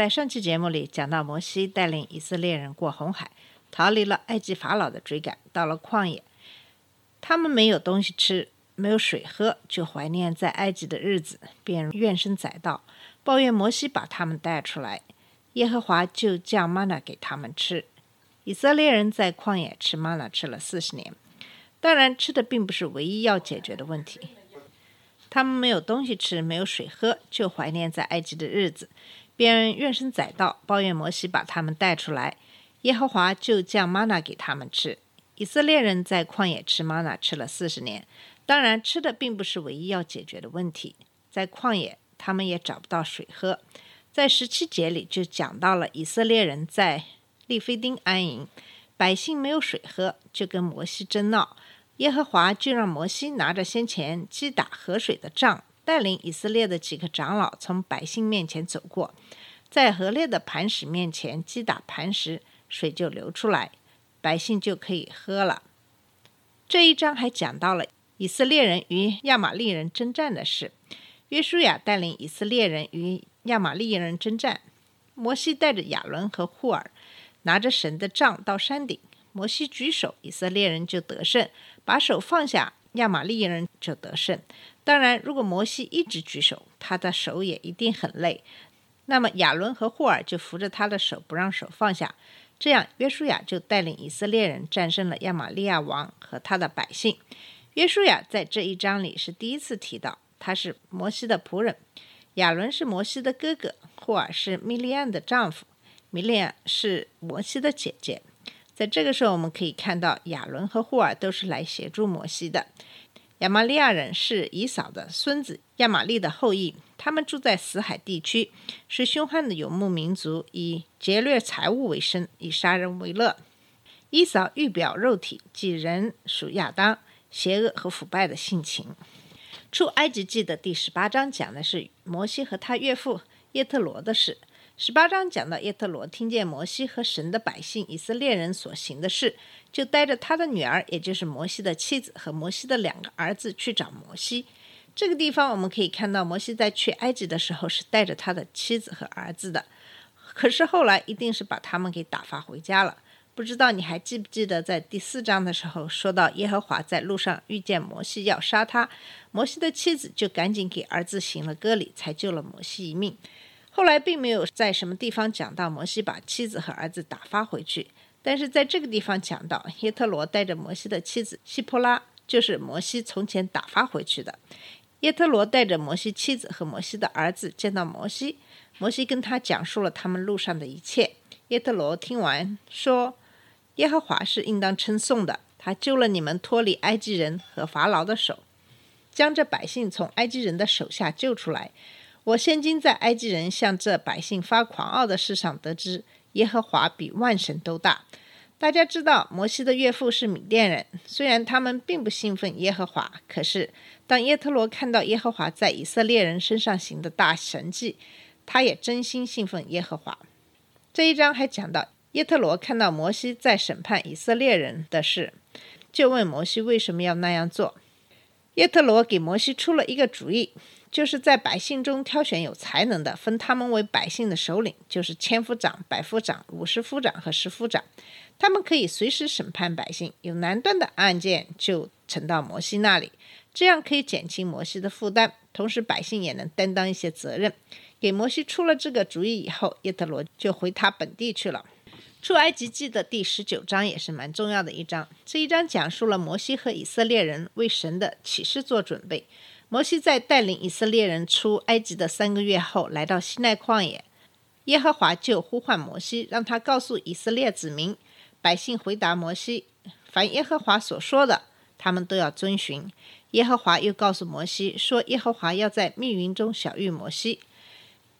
在上期节目里讲到，摩西带领以色列人过红海，逃离了埃及法老的追赶，到了旷野。他们没有东西吃，没有水喝，就怀念在埃及的日子，便怨声载道，抱怨摩西把他们带出来。耶和华就降玛纳给他们吃。以色列人在旷野吃玛纳吃了四十年。当然，吃的并不是唯一要解决的问题。他们没有东西吃，没有水喝，就怀念在埃及的日子，便怨声载道，抱怨摩西把他们带出来。耶和华就降玛娜给他们吃。以色列人在旷野吃玛娜吃了四十年。当然，吃的并不是唯一要解决的问题。在旷野，他们也找不到水喝。在十七节里就讲到了以色列人在利非丁安营，百姓没有水喝，就跟摩西争闹。耶和华就让摩西拿着先前击打河水的杖，带领以色列的几个长老从百姓面前走过，在河裂的磐石面前击打磐石，水就流出来，百姓就可以喝了。这一章还讲到了以色列人与亚玛力人征战的事。约书亚带领以色列人与亚玛力人征战，摩西带着亚伦和户尔，拿着神的杖到山顶。摩西举手，以色列人就得胜；把手放下，亚玛力人就得胜。当然，如果摩西一直举手，他的手也一定很累。那么亚伦和霍尔就扶着他的手，不让手放下。这样，约书亚就带领以色列人战胜了亚玛利亚王和他的百姓。约书亚在这一章里是第一次提到，他是摩西的仆人。亚伦是摩西的哥哥，霍尔是米利安的丈夫，米利安是摩西的姐姐。在这个时候，我们可以看到亚伦和霍尔都是来协助摩西的。亚玛利亚人是以扫的孙子，亚玛利的后裔。他们住在死海地区，是凶悍的游牧民族，以劫掠财物为生，以杀人为乐。以扫欲表肉体，即人属亚当，邪恶和腐败的性情。出埃及记的第十八章讲的是摩西和他岳父耶特罗的事。十八章讲到耶特罗听见摩西和神的百姓以色列人所行的事，就带着他的女儿，也就是摩西的妻子和摩西的两个儿子去找摩西。这个地方我们可以看到，摩西在去埃及的时候是带着他的妻子和儿子的，可是后来一定是把他们给打发回家了。不知道你还记不记得，在第四章的时候说到耶和华在路上遇见摩西要杀他，摩西的妻子就赶紧给儿子行了割礼，才救了摩西一命。后来并没有在什么地方讲到摩西把妻子和儿子打发回去，但是在这个地方讲到耶特罗带着摩西的妻子希波拉，就是摩西从前打发回去的。耶特罗带着摩西妻子和摩西的儿子见到摩西，摩西跟他讲述了他们路上的一切。耶特罗听完说：“耶和华是应当称颂的，他救了你们脱离埃及人和法老的手，将这百姓从埃及人的手下救出来。我现今在埃及人向这百姓发狂傲的事上得知，耶和华比万神都大。大家知道，摩西的岳父是米甸人，虽然他们并不信奉耶和华，可是当耶特罗看到耶和华在以色列人身上行的大神迹，他也真心信奉耶和华。这一章还讲到，耶特罗看到摩西在审判以色列人的事，就问摩西为什么要那样做。耶特罗给摩西出了一个主意，就是在百姓中挑选有才能的，分他们为百姓的首领，就是千夫长、百夫长、五十夫长和十夫长。他们可以随时审判百姓，有难断的案件就呈到摩西那里，这样可以减轻摩西的负担，同时百姓也能担当一些责任。给摩西出了这个主意以后，耶特罗就回他本地去了。出埃及记的第十九章也是蛮重要的一章，这一章讲述了摩西和以色列人为神的启示做准备。摩西在带领以色列人出埃及的三个月后，来到西奈旷野，耶和华就呼唤摩西，让他告诉以色列子民。百姓回答摩西：“凡耶和华所说的，他们都要遵循。”耶和华又告诉摩西说：“耶和华要在密云中晓谕摩西。”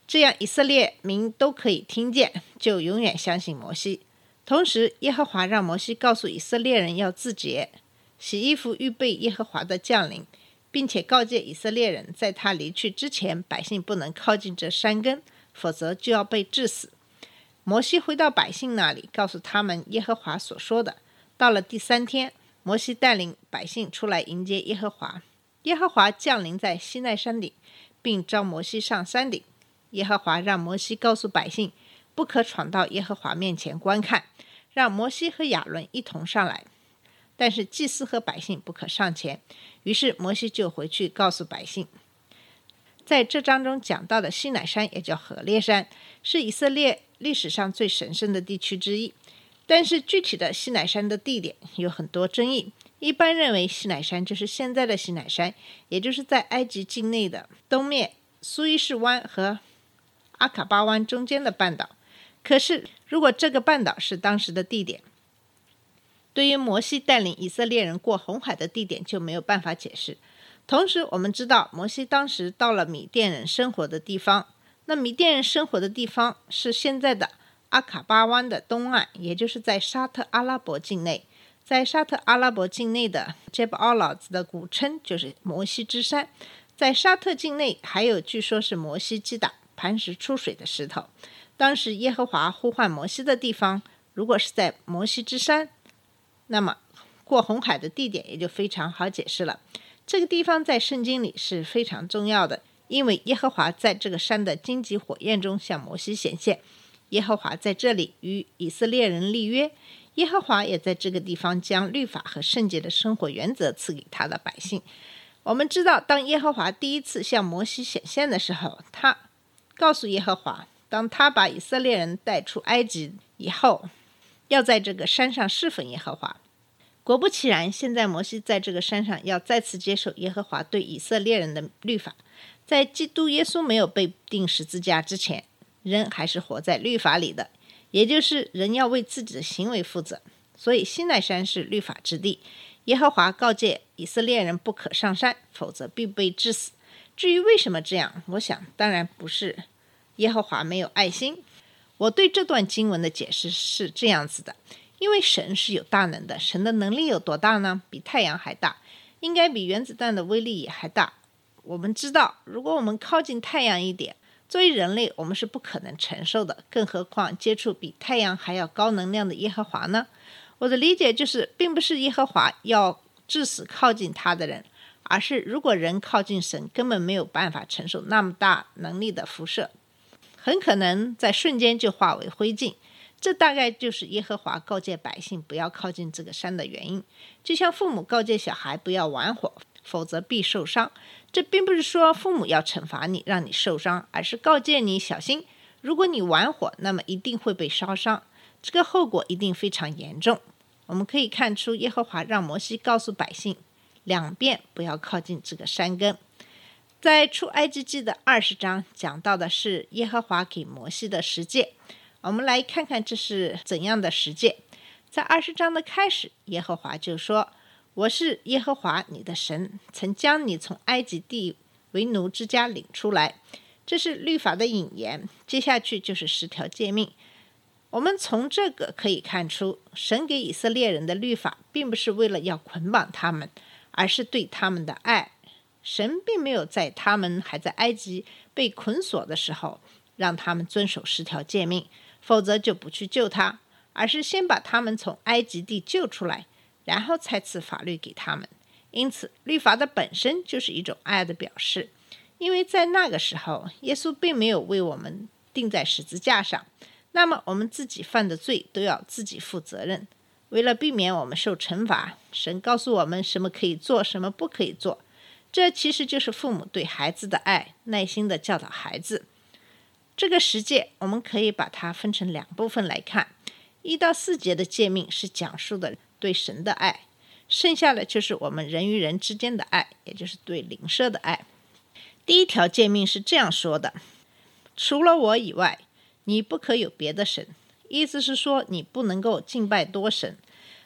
这样以色列民都可以听见，就永远相信摩西。同时，耶和华让摩西告诉以色列人要自洁，洗衣服，预备耶和华的降临，并且告诫以色列人，在他离去之前，百姓不能靠近这山根，否则就要被致死。摩西回到百姓那里，告诉他们耶和华所说的。到了第三天，摩西带领百姓出来迎接耶和华。耶和华降临在西奈山顶，并召摩西上山顶。耶和华让摩西告诉百姓，不可闯到耶和华面前观看，让摩西和亚伦一同上来。但是祭司和百姓不可上前。于是摩西就回去告诉百姓。在这章中讲到的西乃山也叫何烈山，是以色列历史上最神圣的地区之一。但是具体的西乃山的地点有很多争议。一般认为西乃山就是现在的西乃山，也就是在埃及境内的东面苏伊士湾和阿卡巴湾中间的半岛。可是，如果这个半岛是当时的地点，对于摩西带领以色列人过红海的地点就没有办法解释。同时，我们知道摩西当时到了米甸人生活的地方，那米甸人生活的地方是现在的阿卡巴湾的东岸，也就是在沙特阿拉伯境内。在沙特阿拉伯境内的 Jebel Al 的古称就是摩西之山。在沙特境内还有据说是摩西击打磐石出水的石头。当时耶和华呼唤摩西的地方，如果是在摩西之山，那么过红海的地点也就非常好解释了。这个地方在圣经里是非常重要的，因为耶和华在这个山的荆棘火焰中向摩西显现。耶和华在这里与以色列人立约。耶和华也在这个地方将律法和圣洁的生活原则赐给他的百姓。我们知道，当耶和华第一次向摩西显现的时候，他告诉耶和华，当他把以色列人带出埃及以后，要在这个山上侍奉耶和华。果不其然，现在摩西在这个山上要再次接受耶和华对以色列人的律法。在基督耶稣没有被钉十字架之前，人还是活在律法里的。也就是人要为自己的行为负责，所以西奈山是律法之地。耶和华告诫以色列人不可上山，否则必被致死。至于为什么这样，我想当然不是耶和华没有爱心。我对这段经文的解释是这样子的：因为神是有大能的，神的能力有多大呢？比太阳还大，应该比原子弹的威力也还大。我们知道，如果我们靠近太阳一点。作为人类，我们是不可能承受的，更何况接触比太阳还要高能量的耶和华呢？我的理解就是，并不是耶和华要致死靠近他的人，而是如果人靠近神，根本没有办法承受那么大能力的辐射，很可能在瞬间就化为灰烬。这大概就是耶和华告诫百姓不要靠近这个山的原因，就像父母告诫小孩不要玩火，否则必受伤。这并不是说父母要惩罚你，让你受伤，而是告诫你小心。如果你玩火，那么一定会被烧伤，这个后果一定非常严重。我们可以看出，耶和华让摩西告诉百姓两遍不要靠近这个山根。在出埃及记的二十章讲到的是耶和华给摩西的十诫。我们来看看这是怎样的十诫。在二十章的开始，耶和华就说。我是耶和华你的神，曾将你从埃及地为奴之家领出来。这是律法的引言，接下去就是十条诫命。我们从这个可以看出，神给以色列人的律法，并不是为了要捆绑他们，而是对他们的爱。神并没有在他们还在埃及被捆锁的时候，让他们遵守十条诫命，否则就不去救他，而是先把他们从埃及地救出来。然后才赐法律给他们，因此律法的本身就是一种爱的表示。因为在那个时候，耶稣并没有为我们钉在十字架上，那么我们自己犯的罪都要自己负责任。为了避免我们受惩罚，神告诉我们什么可以做，什么不可以做。这其实就是父母对孩子的爱，耐心的教导孩子。这个十诫，我们可以把它分成两部分来看。一到四节的诫命是讲述的。对神的爱，剩下的就是我们人与人之间的爱，也就是对灵舍的爱。第一条诫命是这样说的：除了我以外，你不可有别的神。意思是说，你不能够敬拜多神，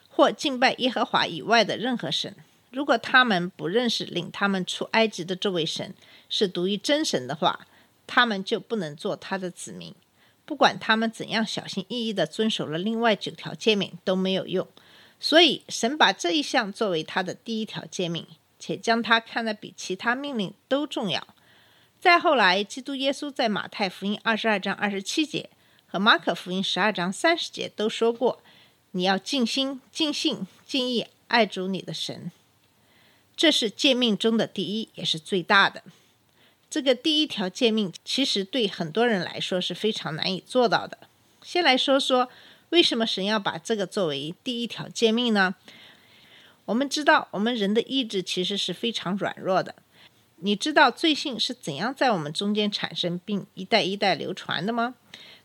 或敬拜耶和华以外的任何神。如果他们不认识领他们出埃及的这位神是独一真神的话，他们就不能做他的子民。不管他们怎样小心翼翼地遵守了另外九条诫命都没有用。所以，神把这一项作为他的第一条诫命，且将它看得比其他命令都重要。再后来，基督耶稣在马太福音二十二章二十七节和马可福音十二章三十节都说过：“你要尽心、尽性、尽意爱主你的神。”这是诫命中的第一，也是最大的。这个第一条诫命，其实对很多人来说是非常难以做到的。先来说说，为什么神要把这个作为第一条诫命呢？我们知道，我们人的意志其实是非常软弱的。你知道罪性是怎样在我们中间产生，并一代一代流传的吗？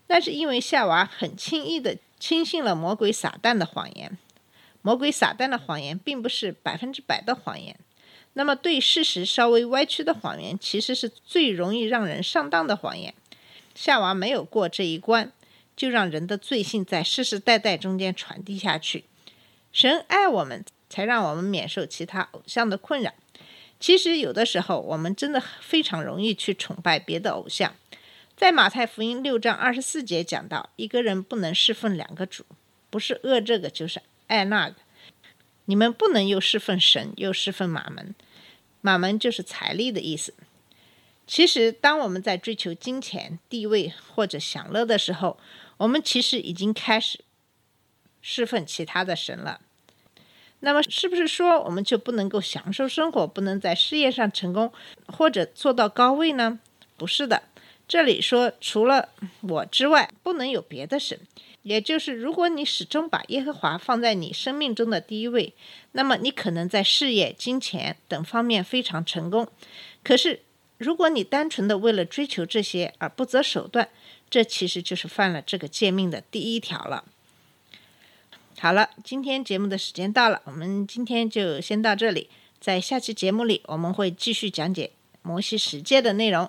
那是因为夏娃很轻易地轻信了魔鬼撒旦的谎言。魔鬼撒旦的谎言并不是百分之百的谎言。那么，对事实稍微歪曲的谎言，其实是最容易让人上当的谎言。夏娃没有过这一关，就让人的罪性在世世代代中间传递下去。神爱我们，才让我们免受其他偶像的困扰。其实，有的时候我们真的非常容易去崇拜别的偶像。在马太福音六章二十四节讲到，一个人不能侍奉两个主，不是恶这个，就是爱那个。你们不能又侍奉神，又侍奉马门。马门就是财力的意思。其实，当我们在追求金钱、地位或者享乐的时候，我们其实已经开始侍奉其他的神了。那么，是不是说我们就不能够享受生活，不能在事业上成功，或者做到高位呢？不是的。这里说，除了我之外，不能有别的神。也就是，如果你始终把耶和华放在你生命中的第一位，那么你可能在事业、金钱等方面非常成功。可是，如果你单纯的为了追求这些而不择手段，这其实就是犯了这个诫命的第一条了。好了，今天节目的时间到了，我们今天就先到这里。在下期节目里，我们会继续讲解摩西十诫的内容。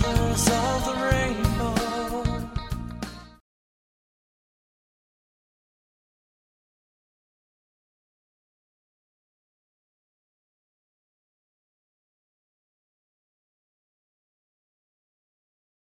colors of the rain.